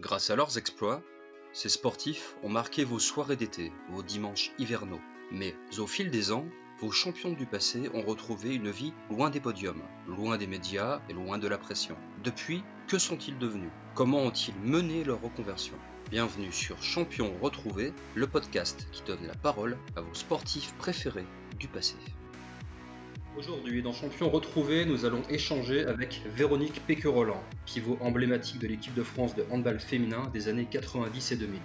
Grâce à leurs exploits, ces sportifs ont marqué vos soirées d'été, vos dimanches hivernaux. Mais au fil des ans, vos champions du passé ont retrouvé une vie loin des podiums, loin des médias et loin de la pression. Depuis, que sont-ils devenus? Comment ont-ils mené leur reconversion? Bienvenue sur Champions Retrouvés, le podcast qui donne la parole à vos sportifs préférés du passé. Aujourd'hui, dans Champions Retrouvés, nous allons échanger avec Véronique Péqueroland, pivot emblématique de l'équipe de France de handball féminin des années 90 et 2000.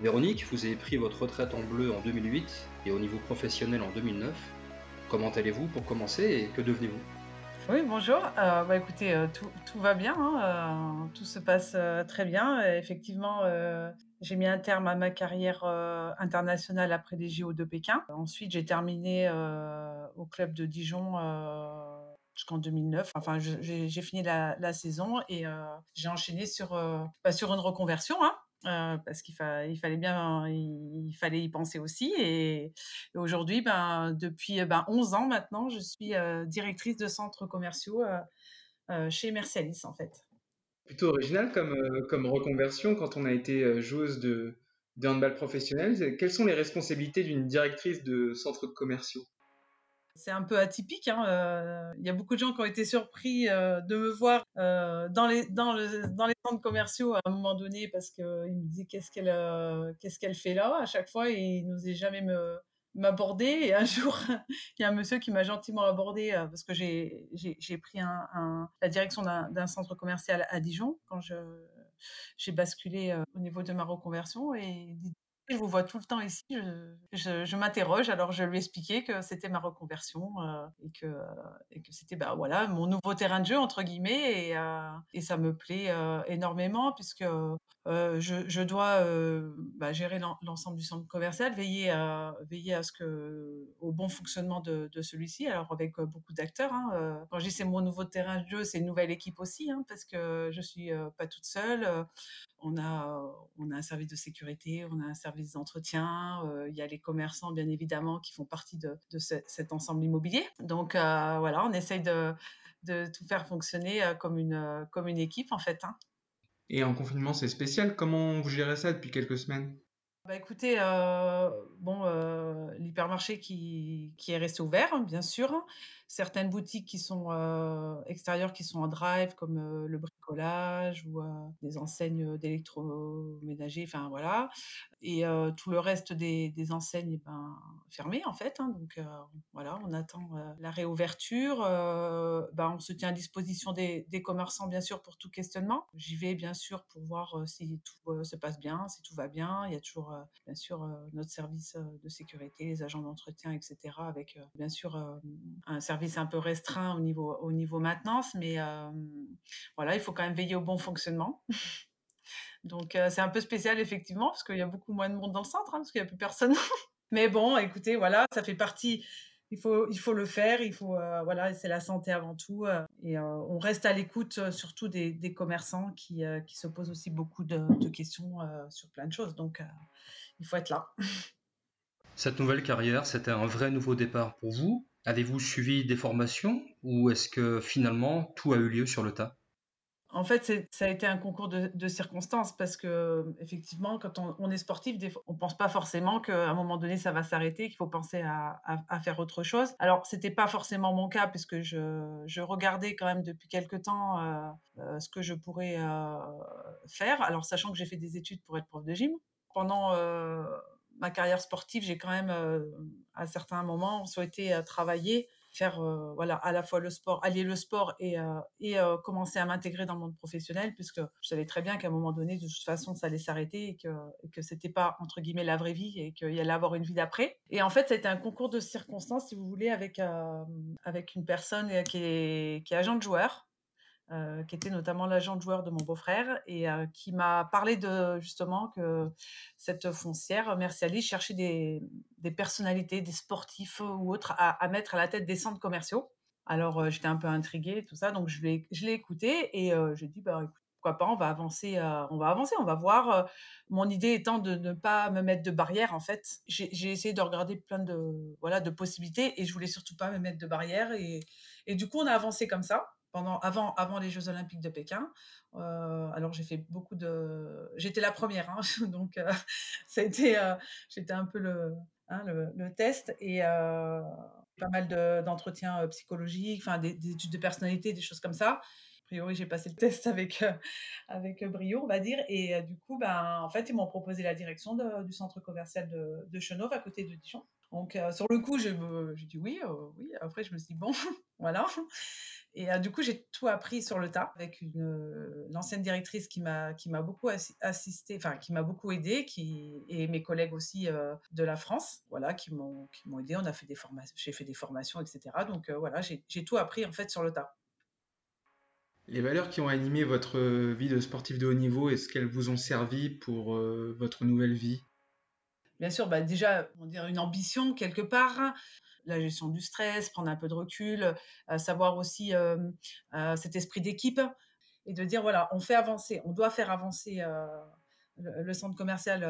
Véronique, vous avez pris votre retraite en bleu en 2008 et au niveau professionnel en 2009. Comment allez-vous pour commencer et que devenez-vous? Oui, bonjour. Euh, bah, écoutez, euh, tout, va bien, hein, euh, tout se passe très bien. Effectivement, j'ai mis un terme à ma carrière euh, internationale après les JO de Pékin. Ensuite, j'ai terminé euh, au club de Dijon euh, jusqu'en 2009. Enfin, j'ai fini la, saison et j'ai enchaîné sur, bah, sur une reconversion. Hein. parce qu'il fa- il fallait bien il, fallait y penser aussi et, aujourd'hui ben depuis ben 11 ans maintenant je suis directrice de centres commerciaux chez Mercialis en fait. Plutôt original comme, euh, comme reconversion quand on a été euh, joueuse de, handball professionnel. Quelles sont les responsabilités d'une directrice de centre commerciaux? C'est un peu atypique. hein, euh, Il y a beaucoup de gens qui ont été surpris de me voir dans, les, centres commerciaux à un moment donné parce qu'ils me disaient qu'est-ce qu'elle qu'est-ce qu'elle fait là? À chaque fois et ils n'osaient jamais me m'aborder et un jour il y a un monsieur qui m'a gentiment abordé euh, parce que j'ai pris un, la direction d'un centre commercial à Dijon quand j'ai basculé euh, au niveau de ma reconversion et je vous vois tout le temps ici, je, m'interroge. Alors je lui ai expliqué que c'était ma reconversion euh, et que c'était bah voilà mon nouveau terrain de jeu entre guillemets et euh, ça me plaît euh, énormément puisque je, dois bah, gérer l'en- l'ensemble du centre commercial, veiller à ce que au bon fonctionnement de, celui-ci. Alors avec beaucoup d'acteurs. Hein, quand je dis c'est mon nouveau terrain de jeu, c'est une nouvelle équipe aussi hein, parce que je suis euh, pas toute seule. On a, on a un service de sécurité, on a un service d'entretien, euh, il y a les commerçants bien évidemment qui font partie de, de ce- cet ensemble immobilier. Donc euh, voilà, on essaye de, de tout faire fonctionner comme une, comme une équipe en fait. hein. Et en confinement, c'est spécial? Comment vous gérez ça depuis quelques semaines? Bah écoutez, euh, bon, l'hypermarché qui, qui est resté ouvert, hein, bien sûr. Certaines boutiques qui sont euh, extérieures, qui sont en drive, comme euh, le bricolage ou euh, des enseignes d'électroménager, enfin voilà. Et tout le reste des, des enseignes, eh ben, fermées en fait. hein. donc voilà, on attend la réouverture. Bah, on se tient à disposition des, des commerçants, bien sûr, pour tout questionnement. J'y vais, bien sûr, pour voir si tout se passe bien, si tout va bien. Il y a toujours, bien sûr, notre service de sécurité, les agents d'entretien, etc., avec, bien sûr, un service un peu restreint au niveau, au niveau maintenance. Mais euh, voilà, il faut quand même veiller au bon fonctionnement. Donc euh, c'est un peu spécial, effectivement, parce qu'il y a beaucoup moins de monde dans le centre, hein, parce qu'il n'y a plus personne. Mais bon, écoutez, voilà, ça fait partie. Il faut, il faut le faire. Il faut, euh, voilà, c'est la santé avant tout. et on reste à l'écoute, surtout des, commerçants qui, qui se posent aussi beaucoup de, questions sur plein de choses. Donc, il faut être là. Cette nouvelle carrière, c'était un vrai nouveau départ pour vous. Avez-vous suivi des formations ou est-ce que finalement tout a eu lieu sur le tas? En fait, ça a été un concours de, circonstances parce que, effectivement, quand on, est sportif, on pense pas forcément qu'à un moment donné, ça va s'arrêter, qu'il faut penser à, faire autre chose. Alors, c'était pas forcément mon cas puisque je, je regardais quand même depuis quelque temps euh, euh, ce que je pourrais euh, faire. Alors, sachant que j'ai fait des études pour être prof de gym. Pendant ma carrière sportive, j'ai quand même, euh, à certains moments, souhaité euh, travailler faire euh, voilà à la fois le sport, allier le sport et, et commencer à m'intégrer dans le monde professionnel puisque je savais très bien qu'à un moment donné de toute façon ça allait s'arrêter et que et que c'était pas entre guillemets la vraie vie et qu'il y allait avoir une vie d'après. Et en fait, ça a été un concours de circonstances si vous voulez avec avec une personne qui qui est agent de joueur euh, qui était notamment l'agent de joueur de mon beau-frère et euh, qui m'a parlé de justement que cette foncière Mercialis cherchait des, des personnalités, des sportifs ou autres à, mettre à la tête des centres commerciaux. Alors euh, j'étais un peu intriguée tout ça, donc je l'ai je l'ai écouté et euh, j'ai dit bah écoute, pourquoi pas, on va avancer, euh, on va avancer, on va voir. Euh, mon idée étant de ne pas me mettre de barrière en fait. J'ai j'ai essayé de regarder plein de voilà de possibilités et je voulais surtout pas me mettre de barrière et, et du coup on a avancé comme ça. Pendant, avant, avant les Jeux Olympiques de Pékin. alors j'ai fait beaucoup de, j'étais la première, hein, donc ça a été, j'étais un peu le, hein, le, test et pas mal d'entretiens psychologiques, enfin des, des, études de personnalité, des choses comme ça priori, j'ai passé le test avec, euh, avec brio, on va dire. Et euh, du coup, ben, en fait, ils m'ont proposé la direction du centre commercial de, de à côté de Dijon. Donc, euh, sur le coup, j'ai dit oui, oui. Après, je me suis dit, bon, voilà. Et du coup, j'ai tout appris sur le tas avec une l'ancienne directrice qui m'a beaucoup assisté, enfin qui m'a beaucoup aidé, qui et mes collègues aussi de la France, voilà, qui m'ont qui aidé. On a fait des formations, j'ai fait des formations, etc. Donc voilà, j'ai tout appris en fait sur le tas. Les valeurs qui ont animé votre vie de sportif de haut niveau, est-ce qu'elles vous ont servi pour euh, votre nouvelle vie? Bien sûr, bah déjà, une ambition quelque part, la gestion du stress, prendre un peu de recul, euh, savoir aussi euh, cet esprit d'équipe et de dire voilà, on fait avancer, on doit faire avancer le, centre commercial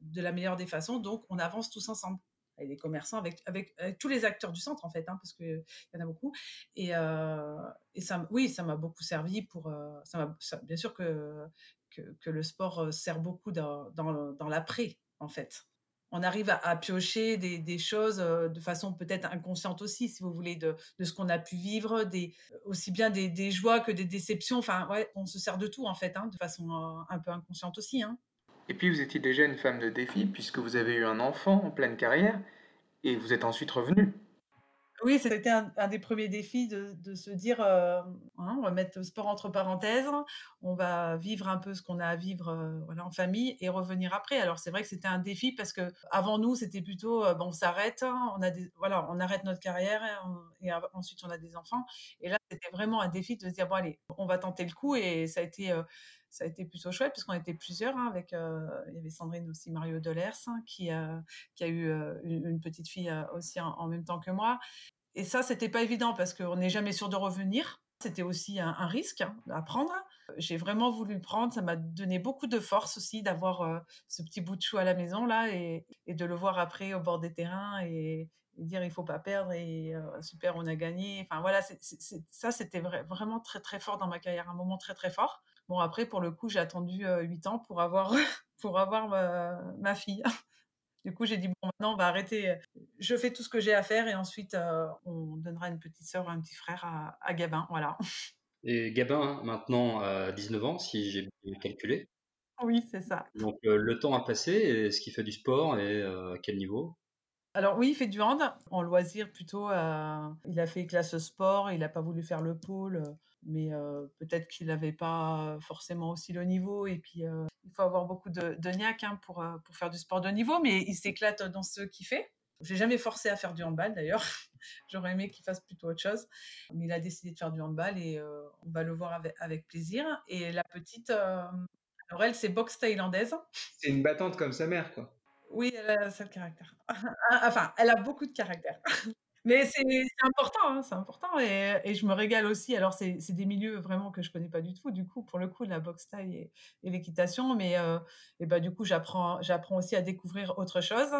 de la meilleure des façons, donc on avance tous ensemble avec les commerçants, avec, tous les acteurs du centre en fait, hein, parce qu'il y en a beaucoup. Et, euh, oui, ça m'a beaucoup servi pour. Euh, bien sûr que, que, le sport euh, sert beaucoup dans, dans l'après en fait. On arrive à, piocher des, choses de façon peut-être inconsciente aussi, si vous voulez, de, ce qu'on a pu vivre, aussi bien des, joies que des déceptions. Enfin, ouais, on se sert de tout en fait, hein, de façon un peu inconsciente aussi. Hein. Et puis vous étiez déjà une femme de défi puisque vous avez eu un enfant en pleine carrière et vous êtes ensuite revenue. Oui, c'était un, des premiers défis de, se dire, euh, hein, on va mettre le sport entre parenthèses, on va vivre un peu ce qu'on a à vivre euh, en famille et revenir après. Alors c'est vrai que c'était un défi parce que avant nous, c'était plutôt, euh, bon, on s'arrête, on voilà, on arrête notre carrière et, et, ensuite on a des enfants. Et là, c'était vraiment un défi de se dire, bon allez, on va tenter le coup et ça a été ça a été plutôt chouette puisqu'on était plusieurs. Hein, avec, euh, il y avait Sandrine aussi, Mario Delers, hein, qui, a, qui a eu euh, une, petite fille euh, aussi en, même temps que moi. Et ça, c'était pas évident parce qu'on n'est jamais sûr de revenir. C'était aussi un, risque hein, à prendre. J'ai vraiment voulu le prendre. Ça m'a donné beaucoup de force aussi d'avoir euh, ce petit bout de chou à la maison là et, de le voir après au bord des terrains et, dire il faut pas perdre et euh, super on a gagné. Enfin voilà, ça c'était vrai, vraiment très très fort dans ma carrière, un moment très très fort. Bon, après, pour le coup, j'ai attendu euh, 8 ans pour avoir, pour avoir ma, ma fille. Du coup, j'ai dit, bon, maintenant, on va arrêter. Je fais tout ce que j'ai à faire et ensuite, euh, on donnera une petite sœur ou un petit frère à, à Gabin. Voilà. Et Gabin, maintenant, a 19 ans, si j'ai bien calculé. Oui, c'est ça. Donc, euh, le temps a passé. Est-ce qu'il fait du sport et euh, à quel niveau? Alors oui, il fait du hand, en loisir plutôt. Euh, il a fait classe sport, il n'a pas voulu faire le pôle, mais euh, peut-être qu'il n'avait pas forcément aussi le niveau. Et puis, euh, il faut avoir beaucoup de, de niaque hein, pour, pour faire du sport de niveau, mais il s'éclate dans ce qu'il fait. J'ai jamais forcé à faire du handball d'ailleurs. J'aurais aimé qu'il fasse plutôt autre chose. Mais il a décidé de faire du handball et on va le voir avec, avec, plaisir. Et la petite, alors elle, c'est boxe thaïlandaise. C'est une battante comme sa mère, quoi. Oui, elle a ça le caractère. enfin, elle a beaucoup de caractère. Mais c'est important, hein, c'est important et, et, je me régale aussi. Alors, c'est des milieux vraiment que je connais pas du tout, du coup, pour le coup, la boxe taille et, l'équitation. Mais euh, et bah, du coup, j'apprends aussi à découvrir autre chose.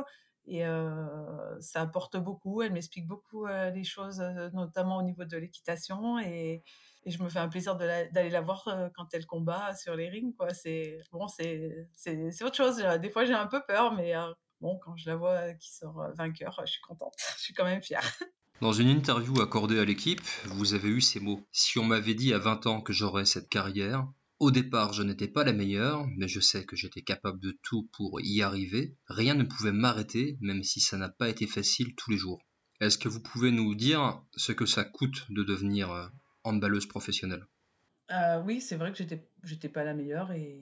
Et euh, ça apporte beaucoup. Elle m'explique beaucoup euh, les choses, euh, notamment au niveau de l'équitation. Et, je me fais un plaisir d'aller la voir euh, quand elle combat sur les rings. C'est bon, autre chose. Des fois, j'ai un peu peur, mais euh, bon, quand je la vois qui sort vainqueur, je suis contente. je suis quand même fière. Dans une interview accordée à l'équipe, vous avez eu ces mots. Si on m'avait dit à 20 ans que j'aurais cette carrière, au départ, je n'étais pas la meilleure, mais je sais que j'étais capable de tout pour y arriver. Rien ne pouvait m'arrêter, même si ça n'a pas été facile tous les jours. Est-ce que vous pouvez nous dire ce que ça coûte de devenir euh, handballeuse professionnelle? Euh, Oui, c'est vrai que j'étais, j'étais pas la meilleure et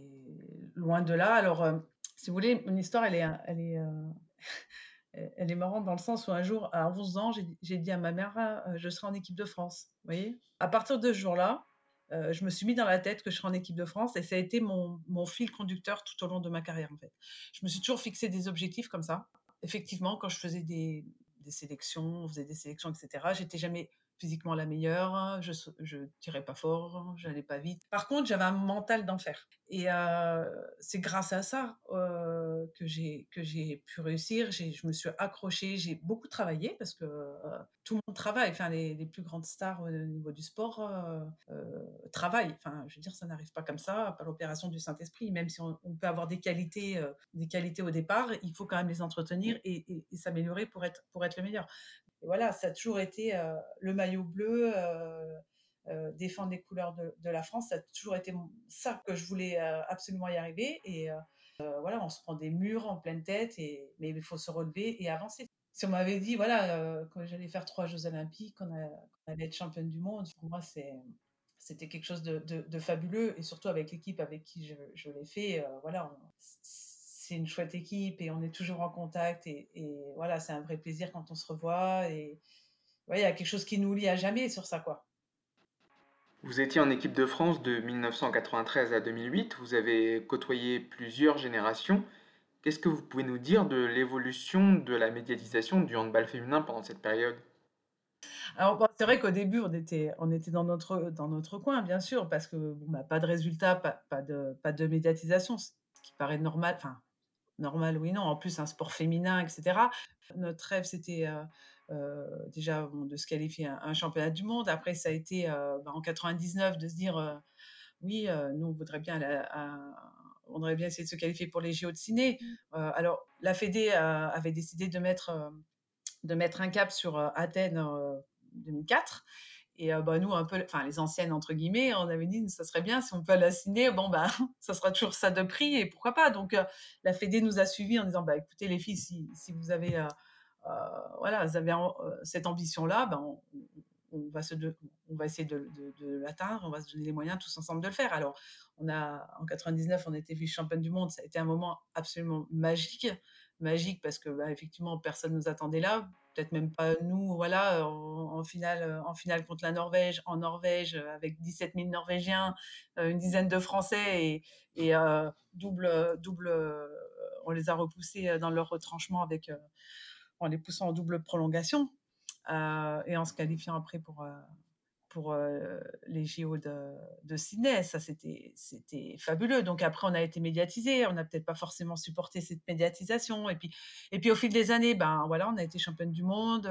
loin de là. Alors, euh, si vous voulez, mon histoire, elle est, elle est, euh, elle est marrante dans le sens où un jour, à 11 ans, j'ai, dit à ma mère, euh, je serai en équipe de France. Vous voyez À partir de ce jour-là, euh, je me suis mis dans la tête que je serais en équipe de France et ça a été mon, mon, fil conducteur tout au long de ma carrière en fait. Je me suis toujours fixé des objectifs comme ça. Effectivement, quand je faisais des, des sélections, on faisait des sélections, etc., j'étais jamais physiquement la meilleure, je, je tirais pas fort, j'allais pas vite. Par contre, j'avais un mental d'enfer. Et euh, c'est grâce à ça euh, que j'ai que j'ai pu réussir. Je me suis accrochée, j'ai beaucoup travaillé parce que tout le monde travaille. Enfin, les, les, plus grandes stars au niveau du sport travaillent. Enfin, je veux dire, ça n'arrive pas comme ça par l'opération du Saint-Esprit. Même si on, peut avoir des qualités, des qualités au départ, il faut quand même les entretenir et, et s'améliorer pour être pour être le meilleur. Et voilà, ça a toujours été le maillot bleu. Euh, défendre les couleurs de, la France, ça a toujours été ça que je voulais euh, absolument y arriver. Et euh, voilà, on se prend des murs en pleine tête, mais il faut se relever et avancer. Si on m'avait dit, voilà, quand j'allais faire trois Jeux Olympiques, qu'on allait être championne du monde, pour moi, c'était quelque chose de, fabuleux, et surtout avec l'équipe avec qui je, l'ai fait, voilà, c'est une chouette équipe et on est toujours en contact, et, et voilà, c'est un vrai plaisir quand on se revoit, et il y a quelque chose qui nous lie à jamais sur ça, quoi. Vous étiez en équipe de France de 1993 à 2008, vous avez côtoyé plusieurs générations. Qu'est-ce que vous pouvez nous dire de l'évolution de la médiatisation du handball féminin pendant cette période? Alors, c'est vrai qu'au début, on était, on était dans, notre, dans notre coin, bien sûr, parce que bon, bah, pas de résultats, pas, pas, de, pas de médiatisation, ce qui paraît normal. Enfin, normal, oui, non. En plus, un sport féminin, etc. Notre rêve, c'était euh, euh, déjà de se qualifier à un, championnat du monde. Après, ça a été euh, bah, en 99 de se dire oui, nous on voudrait bien, on voudrait bien essayer de se qualifier pour les JO de ciné. Mmh. alors la Fédé avait décidé de mettre de mettre un cap sur Athènes 2004. Et bah, nous, un peu, enfin les anciennes entre guillemets, on avait dit ça serait bien si on peut la signer. Bon bah ça sera toujours ça de prix et pourquoi pas. Donc la Fédé nous a suivis en disant bah écoutez les filles, si, si vous avez euh, voilà, vous avez euh, cette ambition-là, ben, on, va se on va essayer de, l'atteindre, on va se donner les moyens tous ensemble de le faire. Alors, on a, en 99, on était vice-championne du monde, ça a été un moment absolument magique, magique parce que, bah, effectivement, personne nous attendait là, peut-être même pas nous, voilà, en, finale, en finale contre la Norvège, en Norvège, avec 17 000 Norvégiens, une dizaine de Français et, double, double, on les a repoussés dans leur retranchement avec en les poussant en double prolongation et en se qualifiant après pour, pour les JO de, Sydney. Ça, c'était, fabuleux. Donc après, on a été médiatisé. On n'a peut-être pas forcément supporté cette médiatisation. Et puis, et puis au fil des années, ben voilà, on a été championne du monde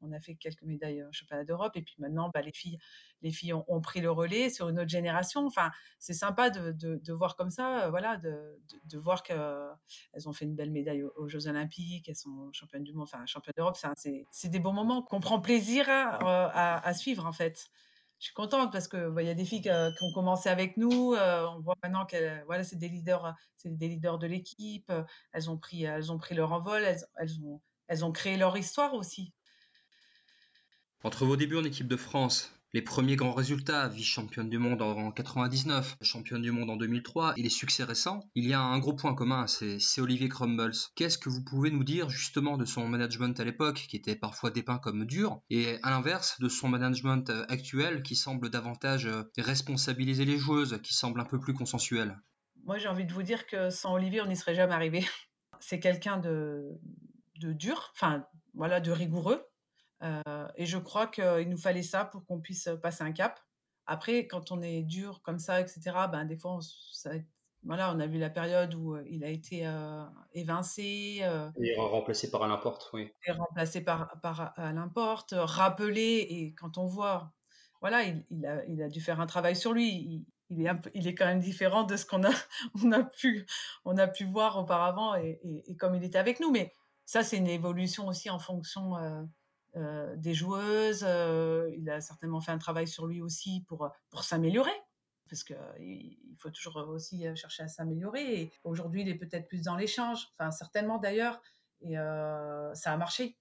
on a fait quelques médailles au championnat d'Europe et puis maintenant bah, les filles les filles ont, pris le relais sur une autre génération enfin c'est sympa de, voir comme ça euh, voilà de, voir qu'elles ont fait une belle médaille aux, Jeux Olympiques elles sont championnes du monde enfin championnes d'Europe c'est des bons moments qu'on prend plaisir à, suivre en fait je suis contente parce que bah, y a des filles qui, ont commencé avec nous. Euh, on voit maintenant qu'elles, voilà, c'est des leaders, c'est des leaders de l'équipe. elles ont pris, elles ont pris leur envol. Elles, elles ont, elles ont créé leur histoire aussi. Entre vos débuts en équipe de France, les premiers grands résultats, vice-championne du monde en 99, championne du monde en 2003 et les succès récents, il y a un gros point commun, c'est Olivier Crumbles. Qu'est-ce que vous pouvez nous dire justement de son management à l'époque, qui était parfois dépeint comme dur, et à l'inverse de son management actuel, qui semble davantage euh, responsabiliser les joueuses, qui semble un peu plus consensuel? Moi j'ai envie de vous dire que sans Olivier on n'y serait jamais arrivé. C'est quelqu'un de, de dur, enfin voilà, de rigoureux, et je crois qu'il nous fallait ça pour qu'on puisse passer un cap. Après, quand on est dur comme ça, etc., ben, des fois, on, voilà, on a vu la période où il a été évincé. et remplacé par Alain Porte, oui. Et remplacé par, par Alain Porte, rappelé. Et quand on voit, voilà, il, il, a, il a dû faire un travail sur lui. Il, il est, un peu, il est quand même différent de ce qu'on a, on a, pu, on a pu voir auparavant et, et, et, comme il était avec nous. Mais ça, c'est une évolution aussi en fonction euh, des joueuses. Euh, il a certainement fait un travail sur lui aussi pour, pour s'améliorer. Parce qu'il faut toujours aussi chercher à s'améliorer. Et aujourd'hui, il est peut-être plus dans l'échange. Enfin, certainement d'ailleurs. Et euh, ça a marché.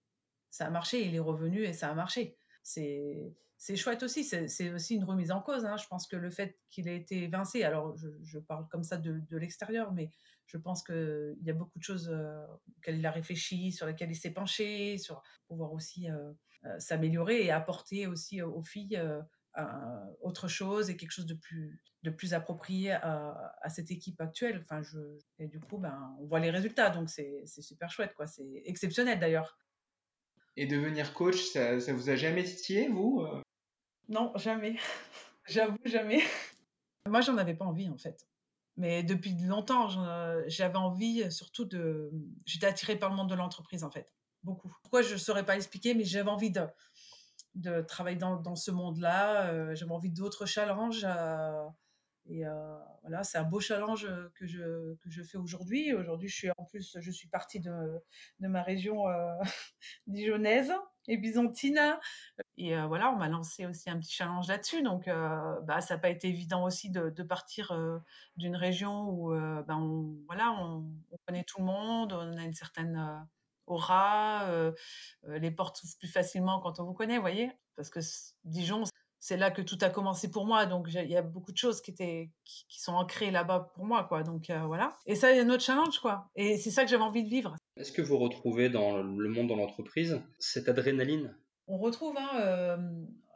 Ça a marché. Il est revenu et ça a marché. C'est c'est chouette aussi. C'est aussi une remise en cause. Hein. Je pense que le fait qu'il ait été évincé, alors je, parle comme ça de, de l'extérieur, mais je pense qu'il y a beaucoup de choses euh, auxquelles il a réfléchi, sur lesquelles il s'est penché, sur pouvoir aussi euh, euh, s'améliorer et apporter aussi aux filles autre chose et quelque chose de plus, de plus approprié à, cette équipe actuelle. Enfin, je, et du coup, ben, on voit les résultats, donc c'est super chouette, quoi. C'est exceptionnel d'ailleurs. Et devenir coach, ça, ça vous a jamais titillé, vous Non, jamais. J'avoue, jamais. Moi, j'en avais pas envie, en fait. Mais depuis longtemps, j'avais envie surtout de j'étais attirée par le monde de l'entreprise, en fait, beaucoup. Pourquoi je ne saurais pas expliquer, mais j'avais envie de de travailler dans dans ce monde-là, j'avais envie d'autres challenges, et voilà, c'est un beau challenge que je, que je fais aujourd'hui. Aujourd'hui, je suis en plus, je suis partie de, de ma région euh, dijonnaise et byzantine. Et voilà, on m'a lancé aussi un petit challenge là-dessus. Donc, bah, ça n'a pas été évident aussi de, partir d'une région où ben on, voilà, on, on, connaît tout le monde, on a une certaine aura, les portes s'ouvrent plus facilement quand on vous connaît, vous voyez Parce que Dijon, c'est là que tout a commencé pour moi. Donc, il y a beaucoup de choses qui, étaient, qui, sont ancrées là-bas pour moi, quoi. Donc, euh, voilà. Et ça, il y a notre challenge, quoi. Et c'est ça que j'avais envie de vivre. Est-ce que vous retrouvez dans le monde, dans l'entreprise, cette adrénaline? On retrouve, hein, euh,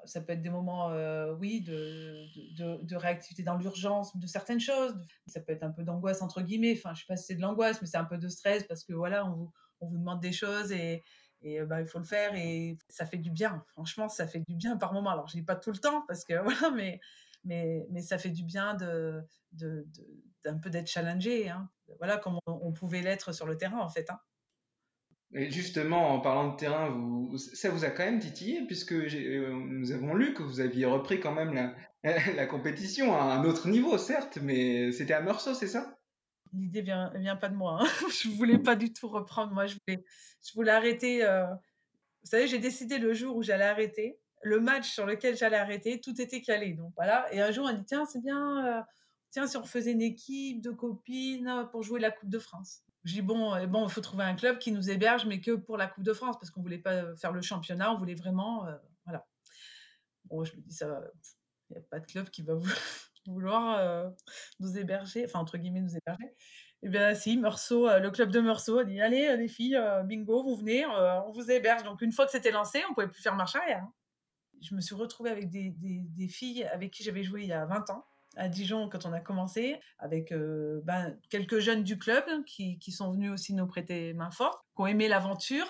ça peut être des moments, euh, oui, de, de, de, réactivité dans l'urgence de certaines choses. Ça peut être un peu d'angoisse, entre guillemets. Enfin, je sais pas si c'est de l'angoisse, mais c'est un peu de stress parce que, voilà, on vous, on vous demande des choses et, et bah, il faut le faire et ça fait du bien. Franchement, ça fait du bien par moment. Alors, je dis pas tout le temps parce que voilà, mais, mais, mais ça fait du bien de, de, d'un peu d'être challengé. Hein. Voilà, comme on, pouvait l'être sur le terrain en fait. Hein. Et justement, en parlant de terrain, ça vous a quand même titillé puisque nous avons lu que vous aviez repris quand même la, la compétition à un autre niveau, certes, mais c'était à Meursault, c'est ça? L'idée vient, vient pas de moi. Hein. je voulais pas du tout reprendre. Moi, je voulais, je voulais arrêter. Euh, vous savez, j'ai décidé le jour où j'allais arrêter, le match sur lequel j'allais arrêter, tout était calé. Donc voilà. Et un jour, on dit tiens, c'est bien. Euh, tiens, si on faisait une équipe de copines pour jouer la Coupe de France. Je dis bon, euh, bon, il faut trouver un club qui nous héberge, mais que pour la Coupe de France, parce qu'on voulait pas faire le championnat, on voulait vraiment, voilà. Bon, je me dis ça, il n'y a pas de club qui va vous vouloir euh, nous héberger, enfin entre guillemets nous héberger. Eh bien si, Meursault, euh, le club de Meursault a dit allez euh, les filles, bingo, vous venez, on vous héberge. Donc une fois que c'était lancé, on pouvait plus faire marche arrière. Hein. Je me suis retrouvée avec des, des, filles avec qui j'avais joué il y a 20 ans à Dijon quand on a commencé, avec ben, quelques jeunes du club qui, qui, sont venus aussi nous prêter main forte, qui ont aimé l'aventure.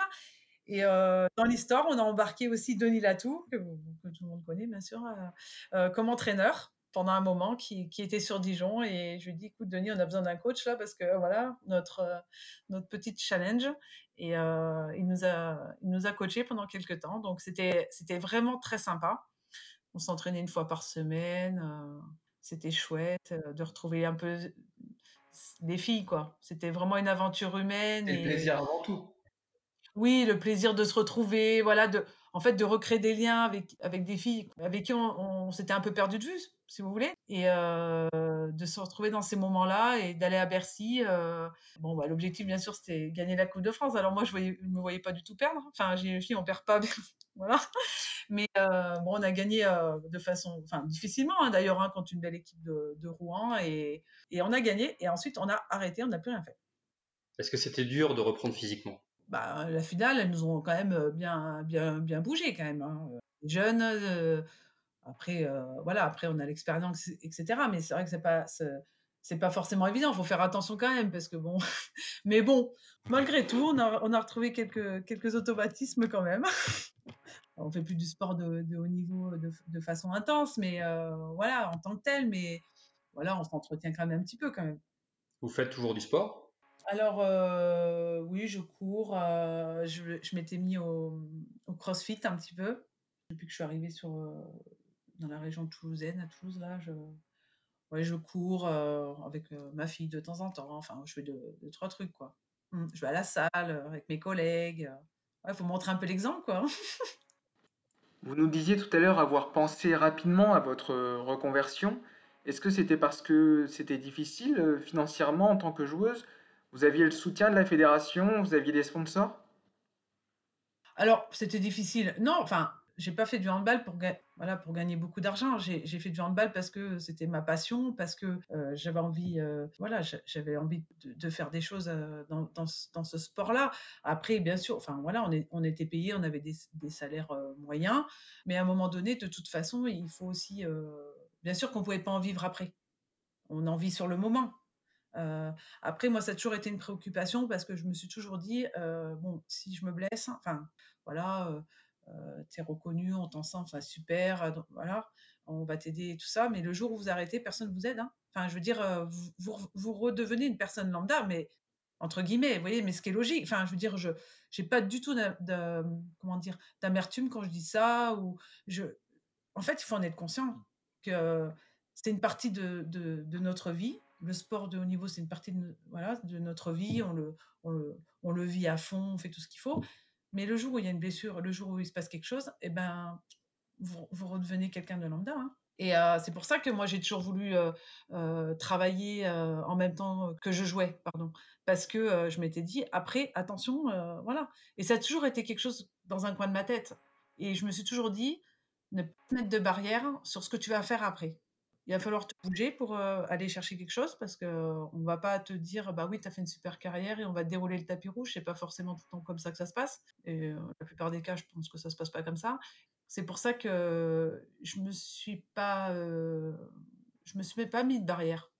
Et dans l'histoire, on a embarqué aussi Denis Latou, que, tout le monde connaît bien sûr, comme entraîneur pendant un moment qui, qui, était sur Dijon et je lui ai dit écoute Denis on a besoin d'un coach là parce que voilà notre euh, notre petite challenge. Et euh, il nous a il nous a coaché pendant quelques temps. Donc c'était c'était vraiment très sympa. On s'entraînait une fois par semaine euh, c'était chouette de retrouver un peu les filles quoi. C'était vraiment une aventure humaine et, et... le plaisir avant tout. Oui le plaisir de se retrouver voilà de en fait, de recréer des liens avec, avec des filles avec qui on, s'était un peu perdu de vue, si vous voulez, et de se retrouver dans ces moments-là et d'aller à Bercy. Bon, bah, l'objectif, bien sûr, c'était gagner la Coupe de France. Alors moi, je ne me voyais pas du tout perdre. Enfin, j'ai une fille, on perd pas. voilà. Mais bon, on a gagné de façon, enfin, difficilement, hein, d'ailleurs, hein, contre une belle équipe de, de Rouen, et, et on a gagné. Et ensuite, on a arrêté, on n'a plus rien fait. Est-ce que c'était dur de reprendre physiquement? Bah, la finale, elles nous ont quand même bien, bien, bien bougé quand même. Hein. Jeunes, après, voilà, après on a l'expérience, etc. Mais c'est vrai que c'est pas, c'est pas forcément évident. Il faut faire attention quand même parce que bon, mais bon, malgré tout, on a, on a retrouvé quelques, quelques automatismes quand même. on fait plus du sport de, de haut niveau de, de, façon intense, mais voilà, en tant que tel, mais voilà, on s'entretient quand même un petit peu quand même. Vous faites toujours du sport? Alors, euh, oui, je cours. Euh, je, je m'étais mis au, au CrossFit un petit peu. Depuis que je suis arrivée sur, euh, dans la région toulousaine, à Toulouse, là, je, ouais, je cours avec ma fille de temps en temps. Enfin, je fais deux, trois trucs, quoi. Mmh, je vais à la salle avec mes collègues. Il faut montrer un peu l'exemple, quoi. Vous nous disiez tout à l'heure avoir pensé rapidement à votre reconversion. Est-ce que c'était parce que c'était difficile financièrement en tant que joueuse? Vous aviez le soutien de la fédération Vous aviez des sponsors? Alors, c'était difficile. Non, enfin, j'ai pas fait du handball pour, voilà, pour gagner beaucoup d'argent. J'ai fait du handball parce que c'était ma passion, parce que euh, j'avais envie, euh, voilà, j'avais envie de, faire des choses euh, dans, dans, ce sport-là. Après, bien sûr, enfin voilà, on, est, on était payé, on avait des, salaires moyens, mais à un moment donné, de toute façon, il faut aussi, bien sûr, qu'on pouvait pas en vivre après. On en vit sur le moment. Après, moi, ça a toujours été une préoccupation parce que je me suis toujours dit, bon, si je me blesse, enfin, voilà, tu es reconnu, on t'en sent, enfin, super, voilà, on va t'aider et tout ça, mais le jour où vous arrêtez, personne ne vous aide. Hein. Enfin, je veux dire, vous, vous, redevenez une personne lambda, mais entre guillemets, vous voyez, mais ce qui est logique. Enfin, je veux dire, je n'ai pas du tout comment dire d'amertume quand je dis ça. Ou je, en fait, il faut en être conscient que c'est une partie de, notre vie. Le sport de haut niveau, c'est une partie de, notre vie. On le, on, le, vit à fond, on fait tout ce qu'il faut. Mais le jour où il y a une blessure, le jour où il se passe quelque chose, eh ben, vous, redevenez quelqu'un de lambda. Hein. Et c'est pour ça que moi, j'ai toujours voulu travailler en même temps que je jouais, pardon. Parce que je m'étais dit, après, attention, voilà. Et ça a toujours été quelque chose dans un coin de ma tête. Et je me suis toujours dit, ne pas mettre de barrière sur ce que tu vas faire après. Il va falloir te bouger pour aller chercher quelque chose parce qu'on ne va pas te dire, bah oui, tu as fait une super carrière et on va dérouler le tapis rouge. C'est pas forcément tout le temps comme ça que ça se passe. Et la plupart des cas, je pense que ça se passe pas comme ça. C'est pour ça que je me suis pas, je me suis pas mis de barrière.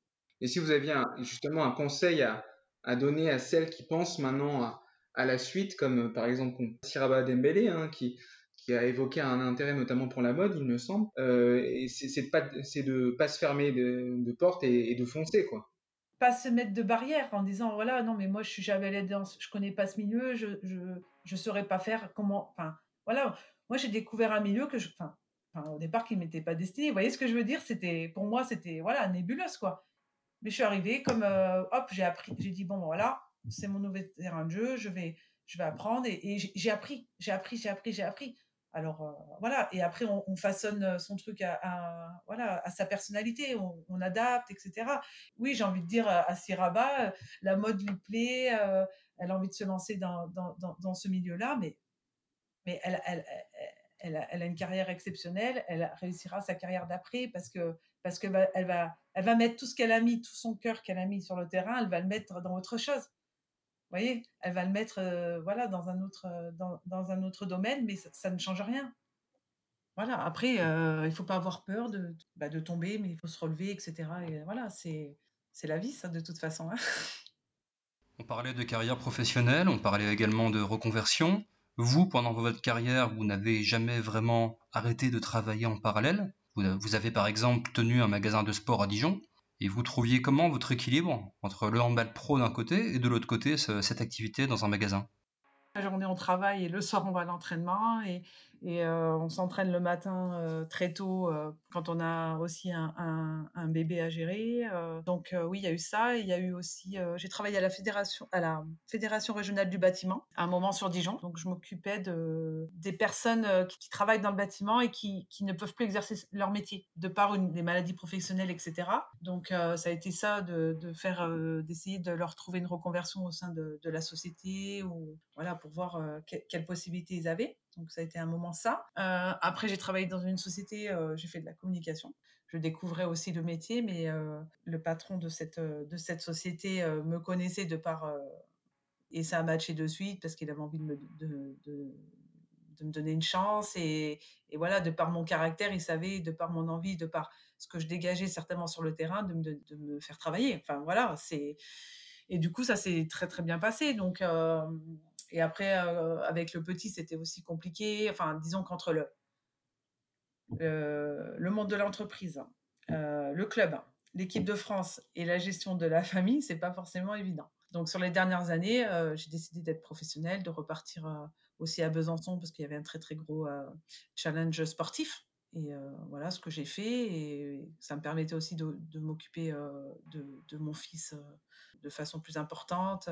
Et si vous aviez justement un conseil à, à, donner à celles qui pensent maintenant à, à la suite, comme par exemple Siraba Dembélé, hein, qui, qui a évoqué un intérêt notamment pour la mode, il me semble, euh, c'est de pas, pas se fermer de, de porte et, de foncer, quoi. Pas se mettre de barrière en disant voilà non mais moi je suis jamais allée dans, je connais pas ce milieu, je je je saurais pas faire comment, enfin voilà moi, j'ai découvert un milieu que je, enfin, au départ, qui m'était pas destiné. Vous voyez ce que je veux dire? C'était, pour moi, c'était voilà nébuleuse quoi. Mais je suis arrivée comme, euh, hop, j'ai appris, j'ai dit bon, voilà, c'est mon nouvel terrain de jeu, je vais, je vais apprendre et, j'ai appris, j'ai appris, j'ai appris, j'ai appris. Alors euh, voilà, et après on, façonne son truc à, voilà à sa personnalité, on, adapte, etc. Oui, j'ai envie de dire à, Siraba, la mode lui plaît, euh, elle a envie de se lancer dans, dans, dans ce milieu-là, mais mais elle, elle, elle, a, elle, a, une carrière exceptionnelle, elle réussira sa carrière d'après parce que parce que elle va elle va mettre tout ce qu'elle a mis, tout son cœur qu'elle a mis sur le terrain, elle va le mettre dans autre chose. Vous voyez, elle va le mettre euh, voilà dans un autre dans, dans, un autre domaine, mais ça, ne change rien. Voilà. Après, euh, il faut pas avoir peur de, bah, de tomber, mais il faut se relever, etc. Et voilà, c'est c'est la vie, ça, de toute façon. Hein. On parlait de carrière professionnelle, on parlait également de reconversion. Vous, pendant votre carrière, vous n'avez jamais vraiment arrêté de travailler en parallèle. Vous avez par exemple tenu un magasin de sport à Dijon. Et vous trouviez comment votre équilibre entre le handball pro d'un côté et de l'autre côté cette activité dans un magasin? La journée on travaille et le soir on va à l'entraînement. Et, euh, on s'entraîne le matin euh, très tôt euh, quand on a aussi un, bébé à gérer. donc oui, il y a eu ça. Il y a eu aussi, j'ai travaillé à la fédération, à la fédération régionale du bâtiment, à un moment sur Dijon. Donc je m'occupais de des personnes qui, travaillent dans le bâtiment et qui, ne peuvent plus exercer leur métier de par une, des maladies professionnelles, etc. Donc ça a été ça de, faire, d'essayer de leur trouver une reconversion au sein de, la société ou voilà pour voir quelles possibilités ils avaient. Donc ça a été un moment ça. Euh, après, j'ai travaillé dans une société, euh, j'ai fait de la communication. Je découvrais aussi le métier, mais euh, le patron de cette, de cette société me connaissait de par... et ça a matché de suite parce qu'il avait envie de me, de, de, me donner une chance. Et, et, voilà, de par mon caractère, il savait, de par mon envie, de par ce que je dégageais certainement sur le terrain, de me, de, me faire travailler. Enfin voilà, c'est... Et du coup, ça s'est très très bien passé. Donc et après, euh, avec le petit, c'était aussi compliqué. Enfin, disons qu'entre le, le monde de l'entreprise, euh, le club, l'équipe de France et la gestion de la famille, c'est pas forcément évident. Donc, sur les dernières années, euh, j'ai décidé d'être professionnelle, de repartir aussi à Besançon parce qu'il y avait un très très gros challenge sportif. Et voilà ce que j'ai fait. Et ça me permettait aussi de, de m'occuper de, de, mon fils de façon plus importante.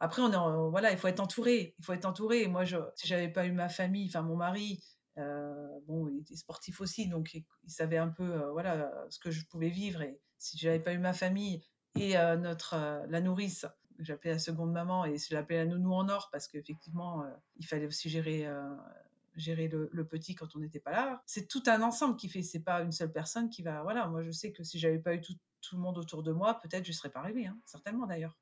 Après, on est voilà, il faut être entouré. Il faut être entouré. Moi, je, si j'avais pas eu ma famille, enfin mon mari, euh, bon, il était sportif aussi, donc il, savait un peu, euh, voilà, ce que je pouvais vivre. Et si j'avais pas eu ma famille et euh, notre la nourrice, j'appelais la seconde maman et je l'appelais la nounou en or parce qu'effectivement, il fallait aussi gérer gérer le, petit quand on n'était pas là. C'est tout un ensemble qui fait. C'est pas une seule personne qui va. Voilà, moi je sais que si j'avais pas eu tout, tout, le monde autour de moi, peut-être je serais pas arrivée, hein, certainement d'ailleurs.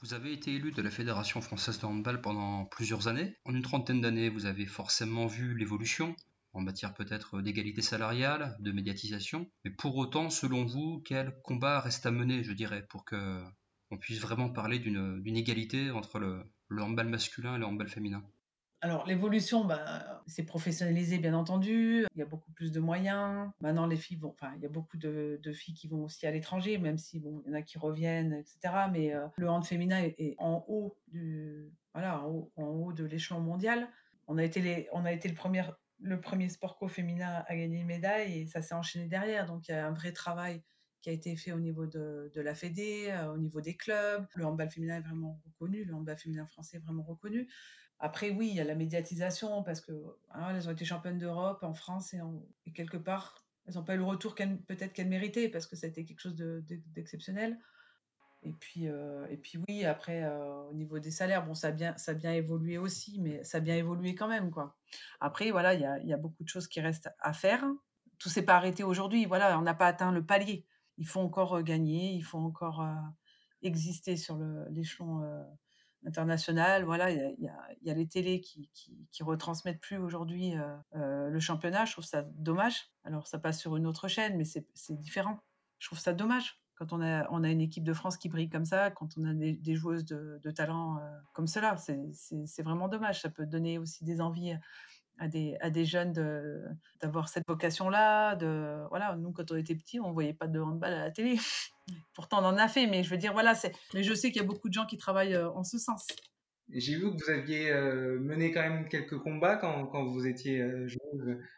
Vous avez été élu de la Fédération française de handball pendant plusieurs années. En une trentaine d'années, vous avez forcément vu l'évolution, en matière peut-être d'égalité salariale, de médiatisation. Mais pour autant, selon vous, quel combat reste à mener, je dirais, pour que on puisse vraiment parler d'une égalité entre le, handball masculin et le handball féminin? Alors l'évolution, bah, c'est professionnalisé bien entendu, il y a beaucoup plus de moyens. Maintenant les filles vont enfin il y a beaucoup de filles qui vont aussi à l'étranger, même si bon, il y en a qui reviennent et cetera, mais heu, le hand féminin est en haut du voilà, en haut de l'échelon mondial. On a été les on a été le premier le 1er sport co féminin à gagner une médaille et ça s'est enchaîné derrière, donc il y a un vrai travail qui a été fait au niveau de la fédé, heu, au niveau des clubs. Le handball féminin est vraiment reconnu, le handball féminin français est vraiment reconnu. Après oui, il y a la médiatisation parce que, hein, elles ont été championnes d'Europe en France et quelque part, elles ont pas eu le retour qu'elles peut-être qu'elles méritaient parce que ça a été quelque chose de d'ex d'exceptionnel et puis, heu et puis oui, après, heu, au niveau des salaires, bon ça a bien ça bien évolué aussi, mais ça a bien évolué quand même, quoi. Après voilà, il y a beaucoup de choses qui restent à faire. Tout s'est pas arrêté aujourd'hui, voilà, on n'a pas atteint le palier. Il faut encore, heu, gagner, il faut encore, exister sur le l'échelon, heu, international. Voilà, il y a y a les télés qui qui retransmettent plus aujourd'hui, heu heu, le championnat. Je trouve ça dommage. Alors ça passe sur une autre chaîne, mais c'est différent. Je trouve ça dommage quand on a on a une équipe de France qui brille comme ça, quand on a des joueuses de talent, heu, comme cela. C'est vraiment dommage. Ça peut donner aussi des envies à des à des jeunes de d'avoir cette vocation-là, de voilà, nous quand on était petits, on voyait pas de handball à la télé. Pourtant on en a fait, mais je veux dire voilà, c'est mais je sais qu'il y a beaucoup de gens qui travaillent, heu, en ce sens. J'ai vu que vous aviez euh, mené quand même quelques combats quand, quand vous étiez euh,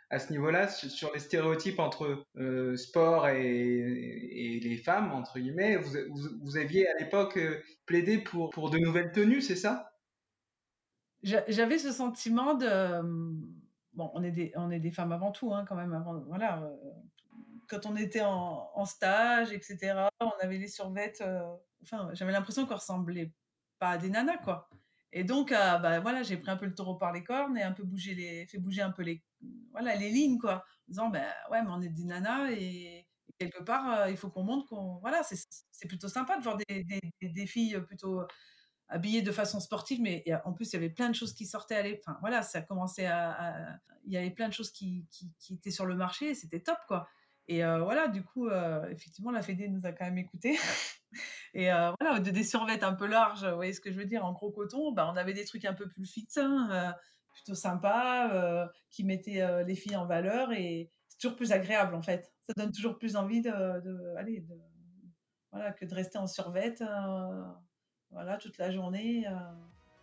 à ce niveau-là sur, les stéréotypes entre euh, sport et, et les femmes entre guillemets. Vous, vous, vous aviez à l'époque euh, plaidé pour pour de nouvelles tenues, c'est ça? J'avais ce sentiment de, bon, on est des on est des femmes avant tout, hein, quand même, voilà, quand on était en stage et cetera, on avait les heu, enfin, j'avais l'impression qu'on ressemblait pas à des nanas, quoi et donc heu, bah, voilà, j'ai pris un peu le taureau par les cornes et un peu bougé les fait bouger un peu les voilà, les lignes, quoi. En disant: «Bah, ouais, mais on est des nanas et quelque part, il faut qu'on montre qu'on» voilà, c'est plutôt sympa de voir des des filles, plutôt habillées de façon sportive, mais en plus, il y avait plein de choses qui sortaient à l'é enfin voilà, ça commençait à il y avait plein de choses qui qui étaient sur le marché c'était top, quoi. Et heu, voilà, du coup, heu, effectivement, la fédé nous a quand même écoutés. Et heu, voilà, lieu des survêtements un peu larges, vous voyez ce que je veux dire, en gros coton, bah, on avait des trucs un peu plus fit, hein, heu, plutôt sympas, qui mettaient, les filles en valeur et c'est toujours plus agréable, en fait. Ça donne toujours plus envie de de allez, de voilà, que de rester en survêt, heu, voilà, toute la journée,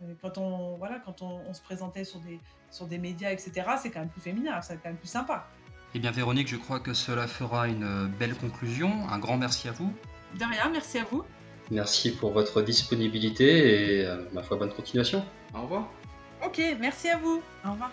et quand on voilà, quand on on se présentait sur des sur des médias et cetera, c'est quand même plus féminin, c'est quand même plus sympa. Eh bien Véronique, je crois que cela fera une belle conclusion. Un grand merci à vous. De rien, merci à vous. Merci pour votre disponibilité et, euh, ma foi, bonne continuation. Au revoir. OK, merci à vous. Au revoir.